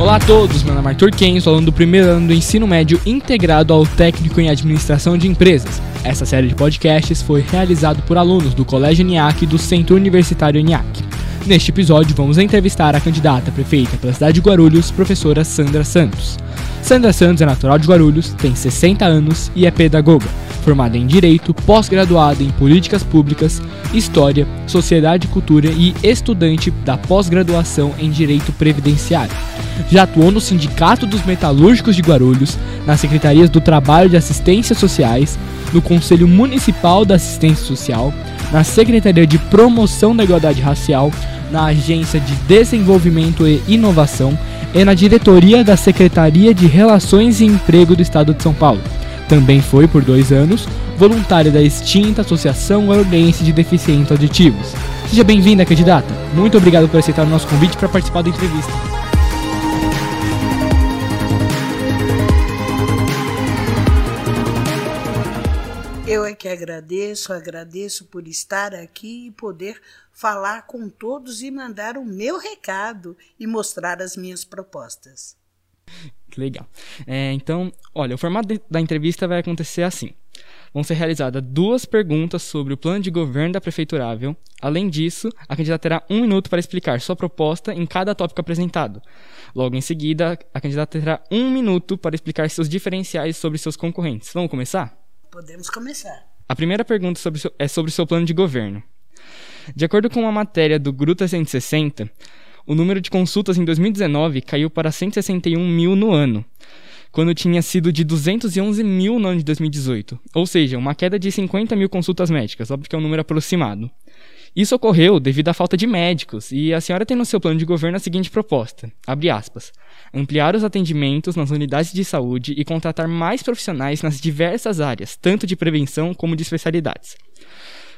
Olá a todos, meu nome é Arthur Ken, sou aluno do primeiro ano do ensino médio integrado ao técnico em administração de empresas. Essa série de podcasts foi realizado por alunos do Colégio NIAC e do Centro Universitário NIAC. Neste episódio, vamos entrevistar a candidata prefeita pela cidade de Guarulhos, professora Sandra Santos. Sandra Santos é natural de Guarulhos, tem 60 anos e é pedagoga, formada em Direito, pós-graduada em Políticas Públicas, História, Sociedade e Cultura e estudante da pós-graduação em Direito Previdenciário. Já atuou no Sindicato dos Metalúrgicos de Guarulhos, nas Secretarias do Trabalho e de Assistência Sociais, no Conselho Municipal da Assistência Social, na Secretaria de Promoção da Igualdade Racial, na Agência de Desenvolvimento e Inovação e na diretoria da Secretaria de Relações e Emprego do Estado de São Paulo. Também foi, por dois anos, voluntária da extinta Associação Ordense de Deficientes Auditivos. Seja bem-vinda, candidata. Muito obrigado por aceitar o nosso convite para participar da entrevista. Eu é que agradeço, agradeço por estar aqui e poder falar com todos e mandar o meu recado e mostrar as minhas propostas. Legal. É, então, olha, o formato de, da entrevista vai acontecer assim. Vão ser realizadas duas perguntas sobre o plano de governo da prefeiturável. Além disso, a candidata terá um minuto para explicar sua proposta em cada tópico apresentado. Logo em seguida, a candidata terá um minuto para explicar seus diferenciais sobre seus concorrentes. Vamos começar? Podemos começar. A primeira pergunta sobre seu, é sobre seu plano de governo. De acordo com uma matéria do Gruta 160, o número de consultas em 2019 caiu para 161 mil no ano, quando tinha sido de 211 mil no ano de 2018, ou seja, uma queda de 50 mil consultas médicas, óbvio que é um número aproximado. Isso ocorreu devido à falta de médicos, e a senhora tem no seu plano de governo a seguinte proposta: aspas, ampliar os atendimentos nas unidades de saúde e contratar mais profissionais nas diversas áreas, tanto de prevenção como de especialidades.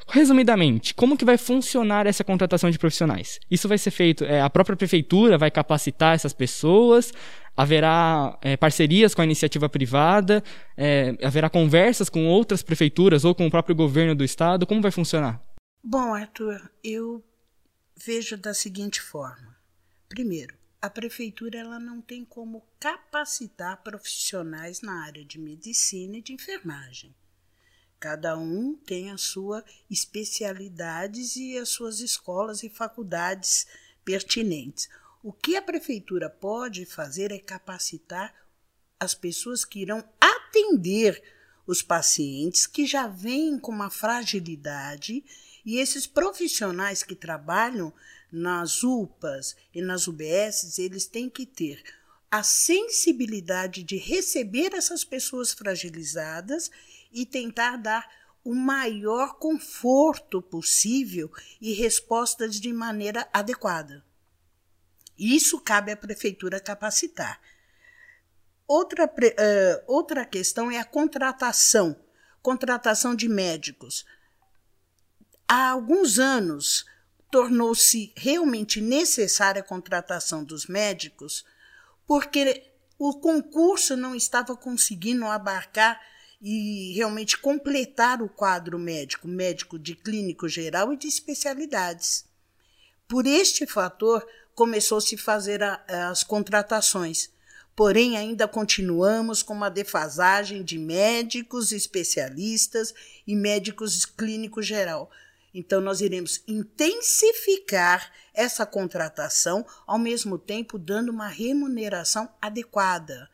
Resumidamente, como que vai funcionar essa contratação de profissionais? Isso vai ser feito, é, a própria prefeitura vai capacitar essas pessoas, haverá é, parcerias com a iniciativa privada, é, haverá conversas com outras prefeituras ou com o próprio governo do estado, como vai funcionar? Bom, Arthur, eu vejo da seguinte forma. Primeiro, a prefeitura ela não tem como capacitar profissionais na área de medicina e de enfermagem. Cada um tem a sua especialidades e as suas escolas e faculdades pertinentes. O que a prefeitura pode fazer é capacitar as pessoas que irão atender os pacientes que já vêm com uma fragilidade e esses profissionais que trabalham nas UPAs e nas UBSs, eles têm que ter a sensibilidade de receber essas pessoas fragilizadas e tentar dar o maior conforto possível e respostas de maneira adequada. Isso cabe à prefeitura capacitar. Outra, uh, outra questão é a contratação contratação de médicos há alguns anos tornou-se realmente necessária a contratação dos médicos, porque o concurso não estava conseguindo abarcar e realmente completar o quadro médico, médico de clínico geral e de especialidades. Por este fator, começou-se a fazer as contratações. Porém, ainda continuamos com uma defasagem de médicos especialistas e médicos clínico geral. Então, nós iremos intensificar essa contratação, ao mesmo tempo dando uma remuneração adequada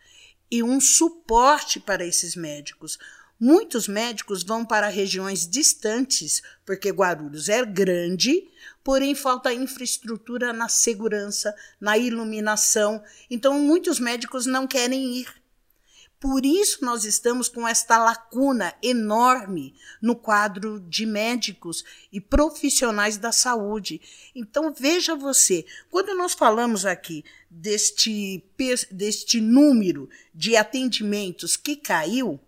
e um suporte para esses médicos. Muitos médicos vão para regiões distantes, porque Guarulhos é grande, porém falta infraestrutura na segurança, na iluminação. Então, muitos médicos não querem ir. Por isso, nós estamos com esta lacuna enorme no quadro de médicos e profissionais da saúde. Então, veja você, quando nós falamos aqui deste, deste número de atendimentos que caiu,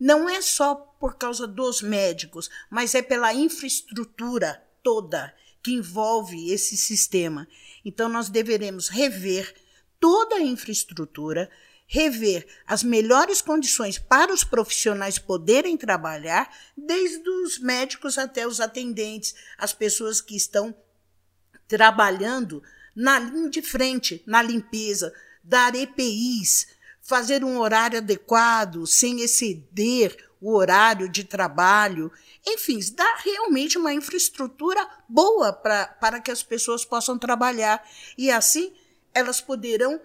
não é só por causa dos médicos, mas é pela infraestrutura toda que envolve esse sistema. Então, nós deveremos rever toda a infraestrutura, rever as melhores condições para os profissionais poderem trabalhar, desde os médicos até os atendentes, as pessoas que estão trabalhando na linha de frente, na limpeza dar EPIs, fazer um horário adequado, sem exceder o horário de trabalho, enfim, dar realmente uma infraestrutura boa para que as pessoas possam trabalhar. E assim elas poderão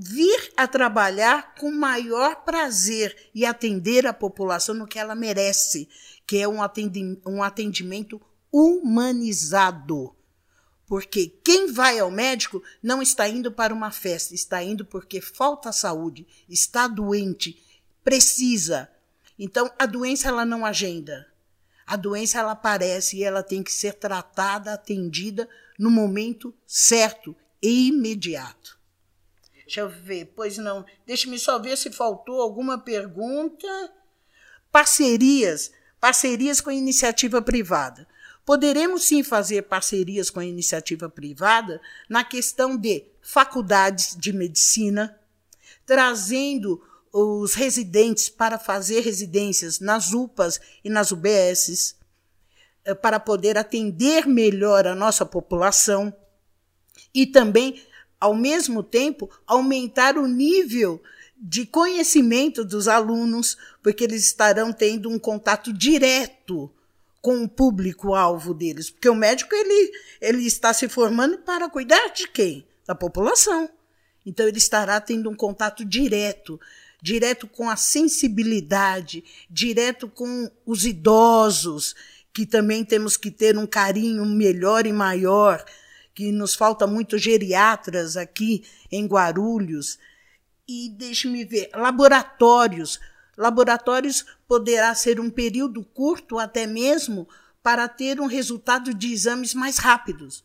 vir a trabalhar com maior prazer e atender a população no que ela merece, que é um atendimento humanizado. Porque quem vai ao médico não está indo para uma festa, está indo porque falta saúde, está doente, precisa. Então a doença ela não agenda. A doença ela aparece e ela tem que ser tratada, atendida no momento certo e imediato. Deixa eu ver, pois não. Deixa-me só ver se faltou alguma pergunta. Parcerias, parcerias com iniciativa privada. Poderemos sim fazer parcerias com a iniciativa privada na questão de faculdades de medicina, trazendo os residentes para fazer residências nas UPAs e nas UBSs, eh, para poder atender melhor a nossa população e também, ao mesmo tempo, aumentar o nível de conhecimento dos alunos, porque eles estarão tendo um contato direto com o público-alvo deles. Porque o médico ele, ele está se formando para cuidar de quem? Da população. Então, ele estará tendo um contato direto, direto com a sensibilidade, direto com os idosos, que também temos que ter um carinho melhor e maior, que nos falta muito geriatras aqui em Guarulhos. E deixe-me ver, laboratórios Laboratórios poderá ser um período curto até mesmo para ter um resultado de exames mais rápidos.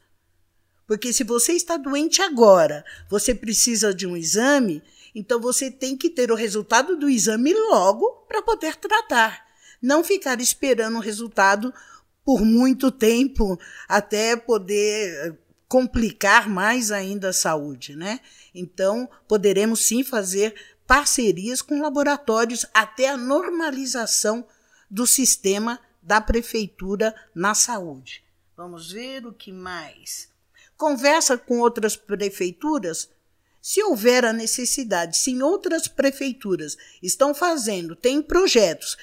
Porque se você está doente agora, você precisa de um exame, então você tem que ter o resultado do exame logo para poder tratar. Não ficar esperando o resultado por muito tempo até poder complicar mais ainda a saúde, né? Então, poderemos sim fazer parcerias com laboratórios até a normalização do sistema da prefeitura na saúde. Vamos ver o que mais. Conversa com outras prefeituras. Se houver a necessidade, se em outras prefeituras estão fazendo, têm projetos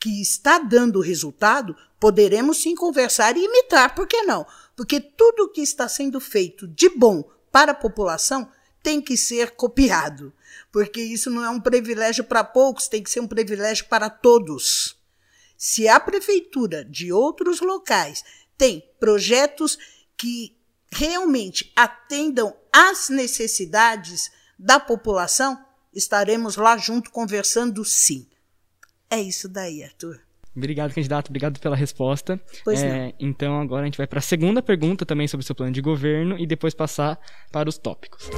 que está dando resultado, poderemos sim conversar e imitar, por que não? Porque tudo que está sendo feito de bom para a população tem que ser copiado porque isso não é um privilégio para poucos, tem que ser um privilégio para todos. Se a prefeitura de outros locais tem projetos que realmente atendam às necessidades da população, estaremos lá junto conversando sim. É isso daí, Arthur. Obrigado, candidato. Obrigado pela resposta. Pois é, então, agora a gente vai para a segunda pergunta também sobre o seu plano de governo e depois passar para os tópicos.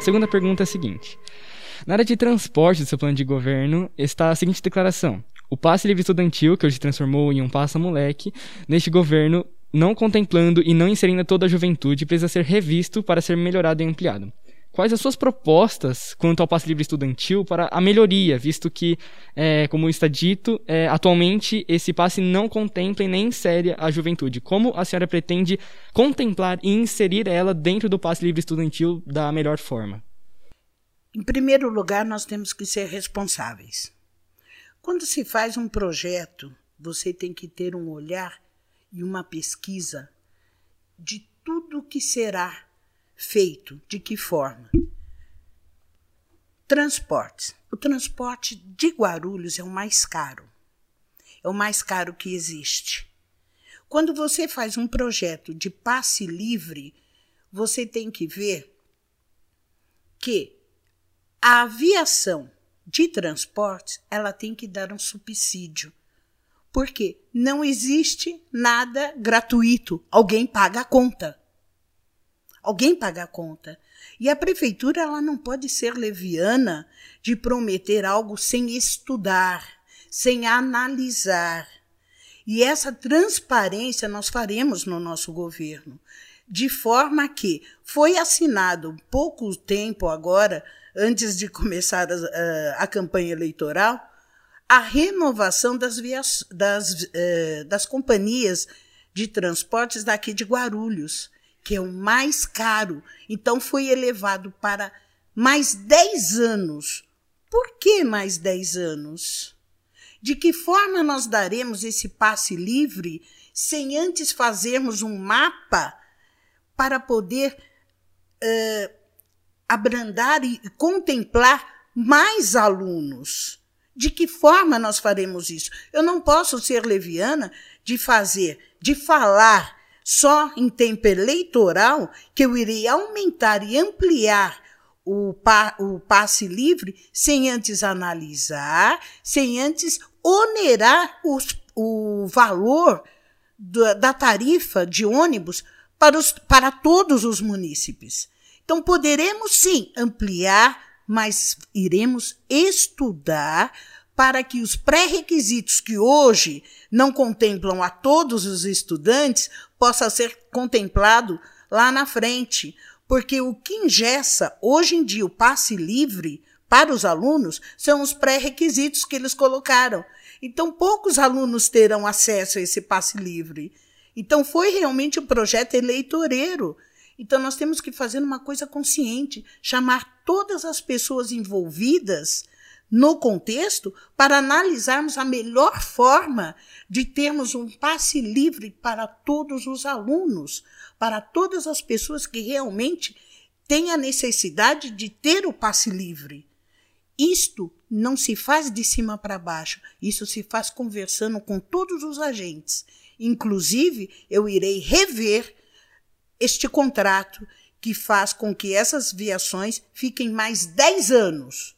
Segunda pergunta é a seguinte: Na área de transporte do seu plano de governo está a seguinte declaração: O passe livre estudantil, que hoje transformou em um passa-moleque, neste governo, não contemplando e não inserindo toda a juventude, precisa ser revisto para ser melhorado e ampliado. Quais as suas propostas quanto ao passe livre estudantil para a melhoria, visto que, é, como está dito, é, atualmente esse passe não contempla e nem insere a juventude? Como a senhora pretende contemplar e inserir ela dentro do passe livre estudantil da melhor forma? Em primeiro lugar, nós temos que ser responsáveis. Quando se faz um projeto, você tem que ter um olhar e uma pesquisa de tudo que será feito, de que forma? Transportes. O transporte de Guarulhos é o mais caro. É o mais caro que existe. Quando você faz um projeto de passe livre, você tem que ver que a aviação de transportes ela tem que dar um subsídio. Porque não existe nada gratuito. Alguém paga a conta. Alguém paga a conta. E a prefeitura ela não pode ser leviana de prometer algo sem estudar, sem analisar. E essa transparência nós faremos no nosso governo, de forma que foi assinado pouco tempo agora antes de começar a, a, a campanha eleitoral, a renovação das, vias, das, eh, das companhias de transportes daqui de Guarulhos, que é o mais caro. Então foi elevado para mais 10 anos. Por que mais 10 anos? De que forma nós daremos esse passe livre sem antes fazermos um mapa para poder uh, abrandar e contemplar mais alunos? De que forma nós faremos isso? Eu não posso ser leviana de fazer, de falar só em tempo eleitoral que eu irei aumentar e ampliar o, pa, o passe livre sem antes analisar, sem antes onerar os, o valor da, da tarifa de ônibus para, os, para todos os munícipes. Então, poderemos sim ampliar, mas iremos estudar para que os pré-requisitos que hoje não contemplam a todos os estudantes possa ser contemplado lá na frente. Porque o que ingessa hoje em dia o passe livre para os alunos são os pré-requisitos que eles colocaram. Então, poucos alunos terão acesso a esse passe livre. Então, foi realmente um projeto eleitoreiro. Então, nós temos que fazer uma coisa consciente, chamar todas as pessoas envolvidas no contexto para analisarmos a melhor forma de termos um passe livre para todos os alunos, para todas as pessoas que realmente têm a necessidade de ter o passe livre. Isto não se faz de cima para baixo, isso se faz conversando com todos os agentes. Inclusive, eu irei rever este contrato que faz com que essas viações fiquem mais 10 anos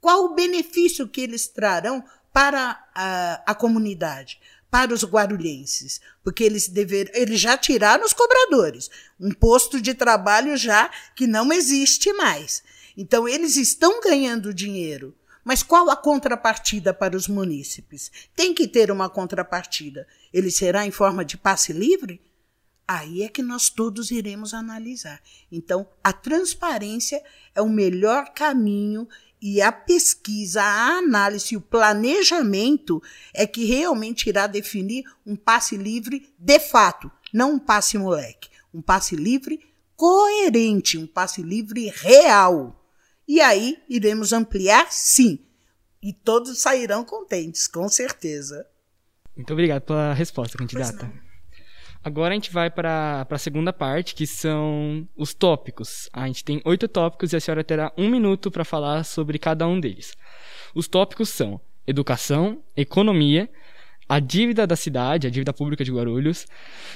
qual o benefício que eles trarão para a, a comunidade, para os guarulhenses? Porque eles, dever, eles já tiraram os cobradores, um posto de trabalho já que não existe mais. Então, eles estão ganhando dinheiro. Mas qual a contrapartida para os munícipes? Tem que ter uma contrapartida. Ele será em forma de passe livre? Aí é que nós todos iremos analisar. Então, a transparência é o melhor caminho e a pesquisa, a análise, o planejamento é que realmente irá definir um passe livre de fato, não um passe moleque. Um passe livre coerente, um passe livre real. E aí iremos ampliar, sim. E todos sairão contentes, com certeza. Muito obrigado pela resposta, candidata. Agora a gente vai para a segunda parte, que são os tópicos. A gente tem oito tópicos e a senhora terá um minuto para falar sobre cada um deles. Os tópicos são educação, economia, a dívida da cidade, a dívida pública de Guarulhos,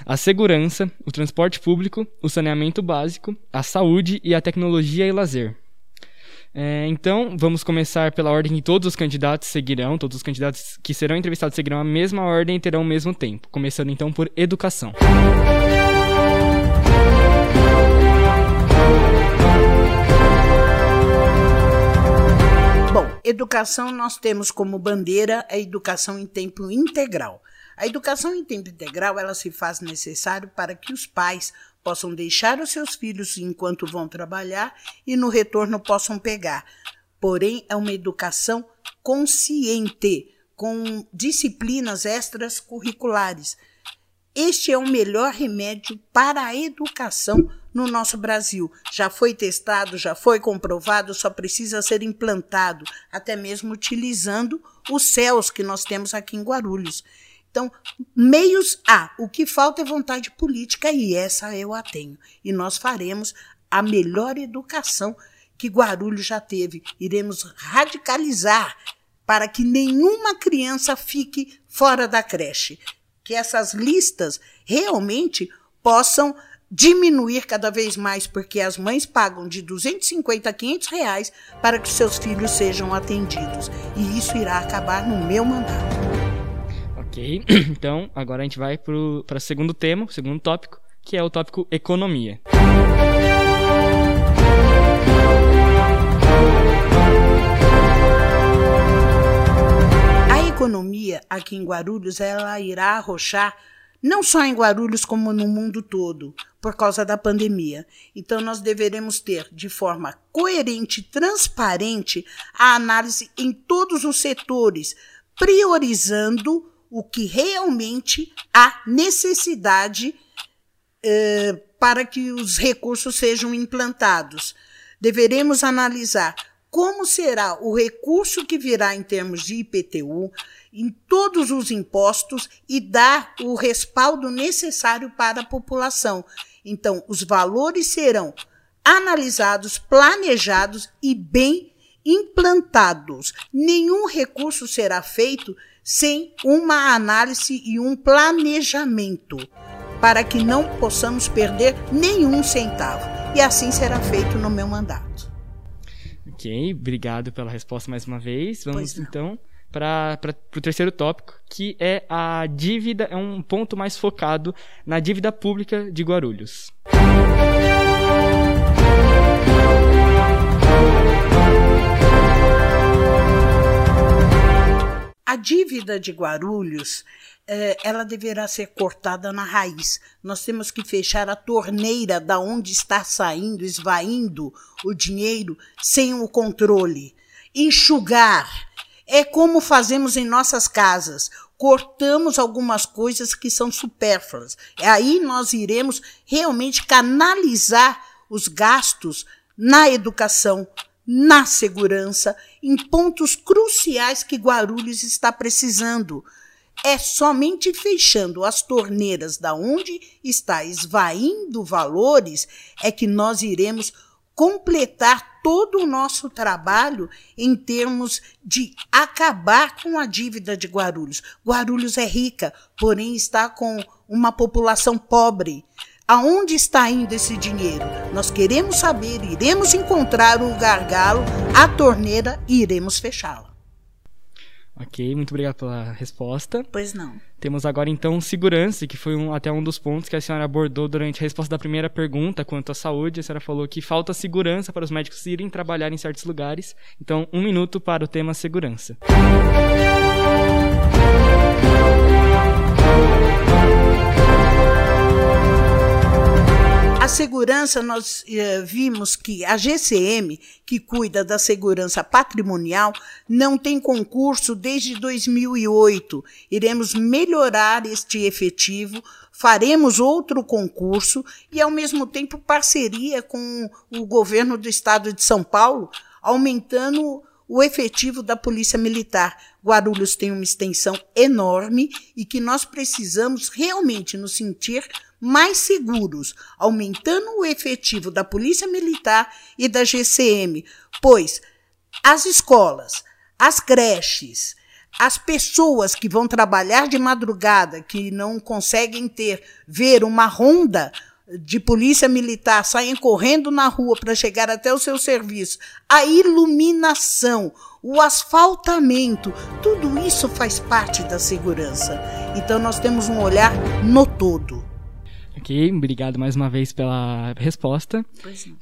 a segurança, o transporte público, o saneamento básico, a saúde e a tecnologia e lazer. É, então, vamos começar pela ordem que todos os candidatos seguirão, todos os candidatos que serão entrevistados seguirão a mesma ordem e terão o mesmo tempo. Começando então por educação. Bom, educação nós temos como bandeira a educação em tempo integral. A educação em tempo integral ela se faz necessário para que os pais possam deixar os seus filhos enquanto vão trabalhar e no retorno possam pegar. Porém, é uma educação consciente, com disciplinas extras curriculares. Este é o melhor remédio para a educação no nosso Brasil. Já foi testado, já foi comprovado, só precisa ser implantado, até mesmo utilizando os céus que nós temos aqui em Guarulhos. Então, meios há. O que falta é vontade política e essa eu a tenho. E nós faremos a melhor educação que Guarulhos já teve. Iremos radicalizar para que nenhuma criança fique fora da creche. Que essas listas realmente possam diminuir cada vez mais, porque as mães pagam de 250 a 500 reais para que seus filhos sejam atendidos. E isso irá acabar no meu mandato. Ok, então agora a gente vai para o segundo tema, o segundo tópico, que é o tópico economia. A economia aqui em Guarulhos ela irá arrochar não só em Guarulhos como no mundo todo, por causa da pandemia. Então nós deveremos ter de forma coerente e transparente a análise em todos os setores, priorizando o que realmente há necessidade eh, para que os recursos sejam implantados. Deveremos analisar como será o recurso que virá em termos de IPTU em todos os impostos e dar o respaldo necessário para a população. Então, os valores serão analisados, planejados e bem implantados. Nenhum recurso será feito sem uma análise e um planejamento para que não possamos perder nenhum centavo. E assim será feito no meu mandato. Ok, obrigado pela resposta mais uma vez. Vamos então para o terceiro tópico, que é a dívida, é um ponto mais focado na dívida pública de Guarulhos. A dívida de Guarulhos é, ela deverá ser cortada na raiz. Nós temos que fechar a torneira da onde está saindo, esvaindo o dinheiro sem o controle. Enxugar. É como fazemos em nossas casas. Cortamos algumas coisas que são supérfluas. Aí nós iremos realmente canalizar os gastos na educação, na segurança, em pontos cruciais que Guarulhos está precisando. É somente fechando as torneiras da onde está esvaindo valores é que nós iremos completar todo o nosso trabalho em termos de acabar com a dívida de Guarulhos. Guarulhos é rica, porém está com uma população pobre. Aonde está indo esse dinheiro? Nós queremos saber, iremos encontrar o gargalo, a torneira e iremos fechá-la. Ok, muito obrigado pela resposta. Pois não. Temos agora então segurança, que foi um, até um dos pontos que a senhora abordou durante a resposta da primeira pergunta quanto à saúde. A senhora falou que falta segurança para os médicos irem trabalhar em certos lugares. Então, um minuto para o tema segurança. A segurança, nós eh, vimos que a GCM, que cuida da segurança patrimonial, não tem concurso desde 2008. Iremos melhorar este efetivo, faremos outro concurso e, ao mesmo tempo, parceria com o governo do estado de São Paulo, aumentando o efetivo da Polícia Militar. Guarulhos tem uma extensão enorme e que nós precisamos realmente nos sentir mais seguros, aumentando o efetivo da Polícia Militar e da GCM, pois as escolas, as creches, as pessoas que vão trabalhar de madrugada, que não conseguem ter, ver uma ronda de polícia militar saem correndo na rua para chegar até o seu serviço, a iluminação, o asfaltamento, tudo isso faz parte da segurança. Então nós temos um olhar no todo. Ok, obrigado mais uma vez pela resposta.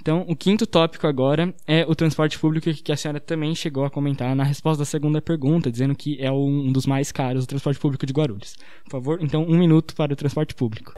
Então, o quinto tópico agora é o transporte público, que a senhora também chegou a comentar na resposta da segunda pergunta, dizendo que é um dos mais caros o transporte público de Guarulhos. Por favor, então, um minuto para o transporte público.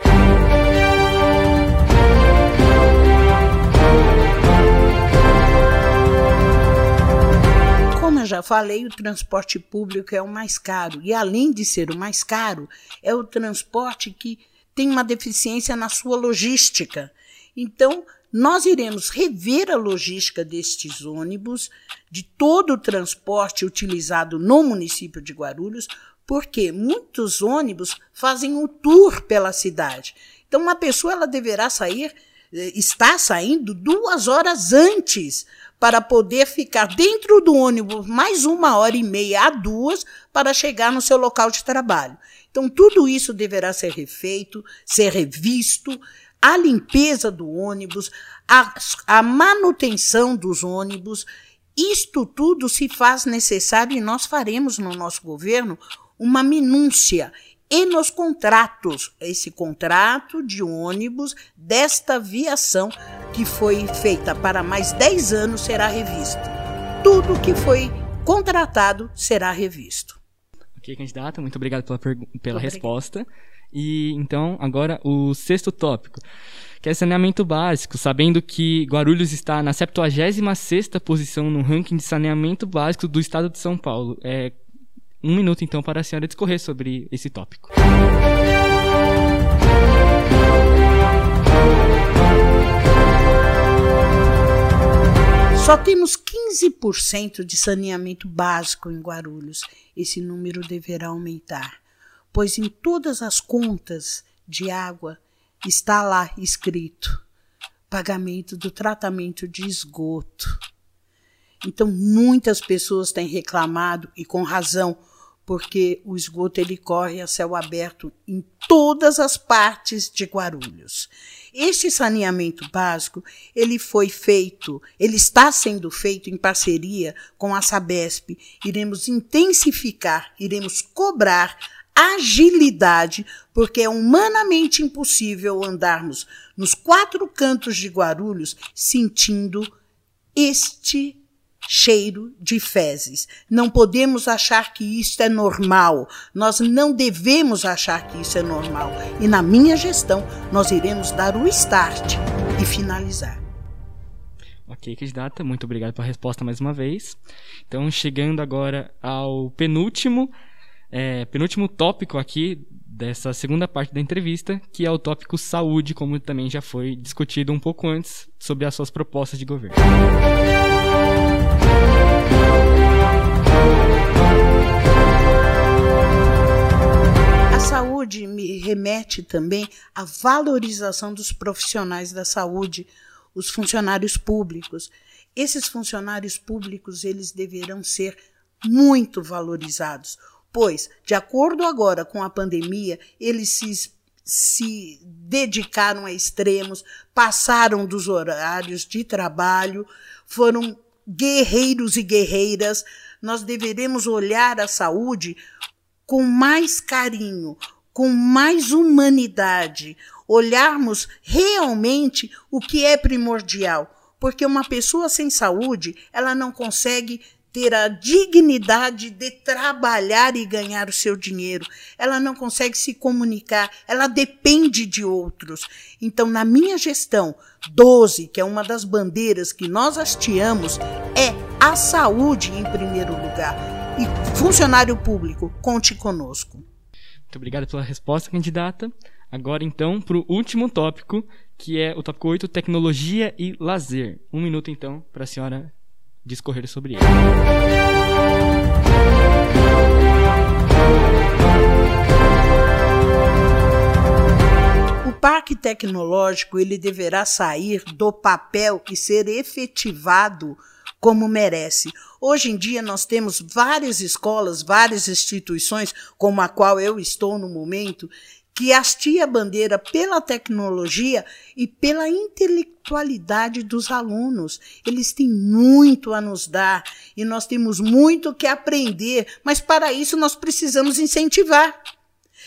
Como eu já falei, o transporte público é o mais caro. E além de ser o mais caro, é o transporte que tem uma deficiência na sua logística. Então, nós iremos rever a logística destes ônibus, de todo o transporte utilizado no município de Guarulhos, porque muitos ônibus fazem um tour pela cidade. Então, uma pessoa ela deverá sair, eh, está saindo duas horas antes para poder ficar dentro do ônibus mais uma hora e meia a duas para chegar no seu local de trabalho. Então, tudo isso deverá ser refeito, ser revisto, a limpeza do ônibus, a, a manutenção dos ônibus. Isto tudo se faz necessário e nós faremos no nosso governo uma minúcia e nos contratos, esse contrato de ônibus desta viação que foi feita para mais 10 anos será revisto. Tudo que foi contratado será revisto. Ok, candidata, muito obrigado pela, pela resposta. E então, agora o sexto tópico, que é saneamento básico, sabendo que Guarulhos está na 76ª posição no ranking de saneamento básico do estado de São Paulo. É um minuto então para a senhora discorrer sobre esse tópico. Só temos 15% de saneamento básico em Guarulhos. Esse número deverá aumentar, pois em todas as contas de água está lá escrito pagamento do tratamento de esgoto. Então, muitas pessoas têm reclamado, e com razão, porque o esgoto ele corre a céu aberto em todas as partes de Guarulhos. Este saneamento básico, ele foi feito, ele está sendo feito em parceria com a Sabesp. Iremos intensificar, iremos cobrar agilidade, porque é humanamente impossível andarmos nos quatro cantos de Guarulhos sentindo este cheiro de fezes. Não podemos achar que isso é normal. Nós não devemos achar que isso é normal. E na minha gestão, nós iremos dar o start e finalizar. Ok, candidata, muito obrigado pela resposta mais uma vez. Então, chegando agora ao penúltimo é, penúltimo tópico aqui dessa segunda parte da entrevista, que é o tópico saúde, como também já foi discutido um pouco antes sobre as suas propostas de governo. Saúde me remete também à valorização dos profissionais da saúde, os funcionários públicos. Esses funcionários públicos, eles deverão ser muito valorizados pois, de acordo agora com a pandemia, eles se, se dedicaram a extremos, passaram dos horários de trabalho, foram guerreiros e guerreiras. Nós deveremos olhar a saúde com mais carinho, com mais humanidade, olharmos realmente o que é primordial, porque uma pessoa sem saúde, ela não consegue ter a dignidade de trabalhar e ganhar o seu dinheiro. Ela não consegue se comunicar, ela depende de outros. Então, na minha gestão, 12, que é uma das bandeiras que nós hasteamos, é a saúde em primeiro lugar. E funcionário público, conte conosco. Muito obrigado pela resposta, candidata. Agora, então, para o último tópico, que é o tópico 8, tecnologia e lazer. Um minuto, então, para a senhora discorrer sobre ele. O parque tecnológico ele deverá sair do papel e ser efetivado como merece. Hoje em dia nós temos várias escolas, várias instituições, como a qual eu estou no momento, que hastia a bandeira pela tecnologia e pela intelectualidade dos alunos. Eles têm muito a nos dar e nós temos muito que aprender, mas para isso nós precisamos incentivar.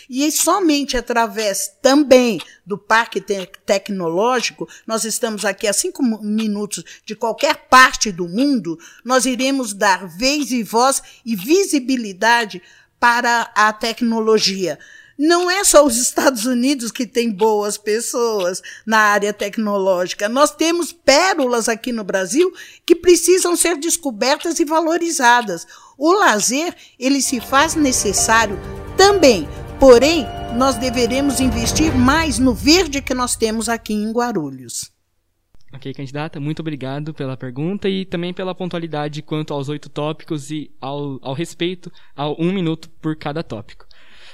E somente através também do parque te tecnológico, nós estamos aqui a cinco minutos de qualquer parte do mundo, nós iremos dar vez e voz e visibilidade para a tecnologia. Não é só os Estados Unidos que tem boas pessoas na área tecnológica. Nós temos pérolas aqui no Brasil que precisam ser descobertas e valorizadas. O lazer, ele se faz necessário também. Porém, nós deveremos investir mais no verde que nós temos aqui em Guarulhos. Ok, candidata, muito obrigado pela pergunta e também pela pontualidade quanto aos oito tópicos e ao, ao respeito ao um minuto por cada tópico.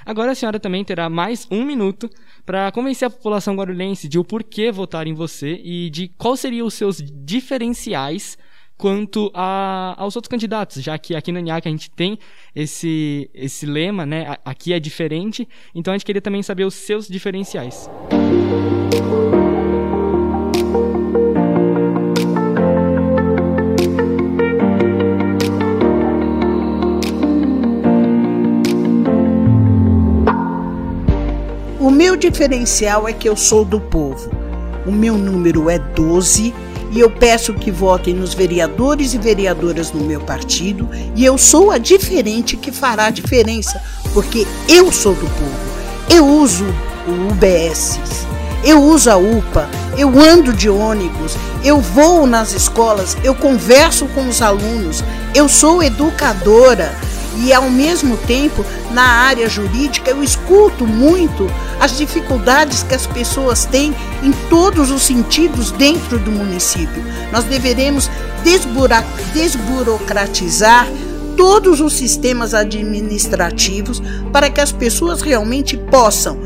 Agora a senhora também terá mais um minuto para convencer a população guarulhense de o porquê votar em você e de quais seriam os seus diferenciais quanto a, aos outros candidatos, já que aqui na NIAC a gente tem esse, esse lema, né? Aqui é diferente, então a gente queria também saber os seus diferenciais. meu diferencial é que eu sou do povo. O meu número é 12 e eu peço que votem nos vereadores e vereadoras do meu partido. E eu sou a diferente que fará a diferença, porque eu sou do povo. Eu uso o UBS, eu uso a UPA, eu ando de ônibus, eu vou nas escolas, eu converso com os alunos, eu sou educadora e ao mesmo tempo na área jurídica eu escuto muito as dificuldades que as pessoas têm em todos os sentidos dentro do município. Nós deveremos desburocratizar todos os sistemas administrativos para que as pessoas realmente possam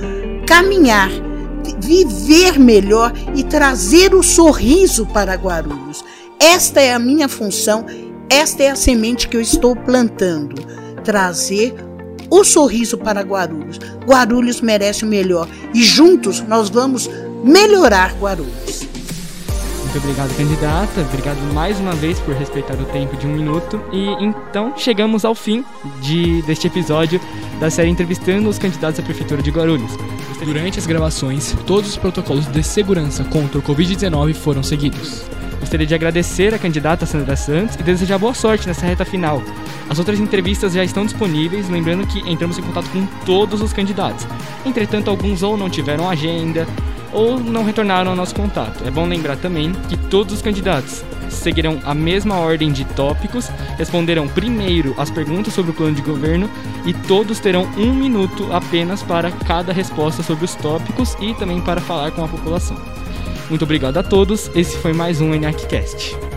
caminhar, viver melhor e trazer o sorriso para Guarulhos. Esta é a minha função, esta é a semente que eu estou plantando. Trazer o sorriso para Guarulhos. Guarulhos merece o melhor e juntos nós vamos melhorar Guarulhos. Muito obrigado, candidata. Obrigado mais uma vez por respeitar o tempo de um minuto. E então chegamos ao fim de, deste episódio da série entrevistando os candidatos à prefeitura de Guarulhos. Durante as gravações, todos os protocolos de segurança contra o Covid-19 foram seguidos. Gostaria de agradecer a candidata Sandra Santos e desejar boa sorte nessa reta final. As outras entrevistas já estão disponíveis, lembrando que entramos em contato com todos os candidatos. Entretanto, alguns ou não tiveram agenda ou não retornaram ao nosso contato. É bom lembrar também que todos os candidatos seguirão a mesma ordem de tópicos, responderão primeiro as perguntas sobre o plano de governo e todos terão um minuto apenas para cada resposta sobre os tópicos e também para falar com a população. Muito obrigado a todos, esse foi mais um ENACcast.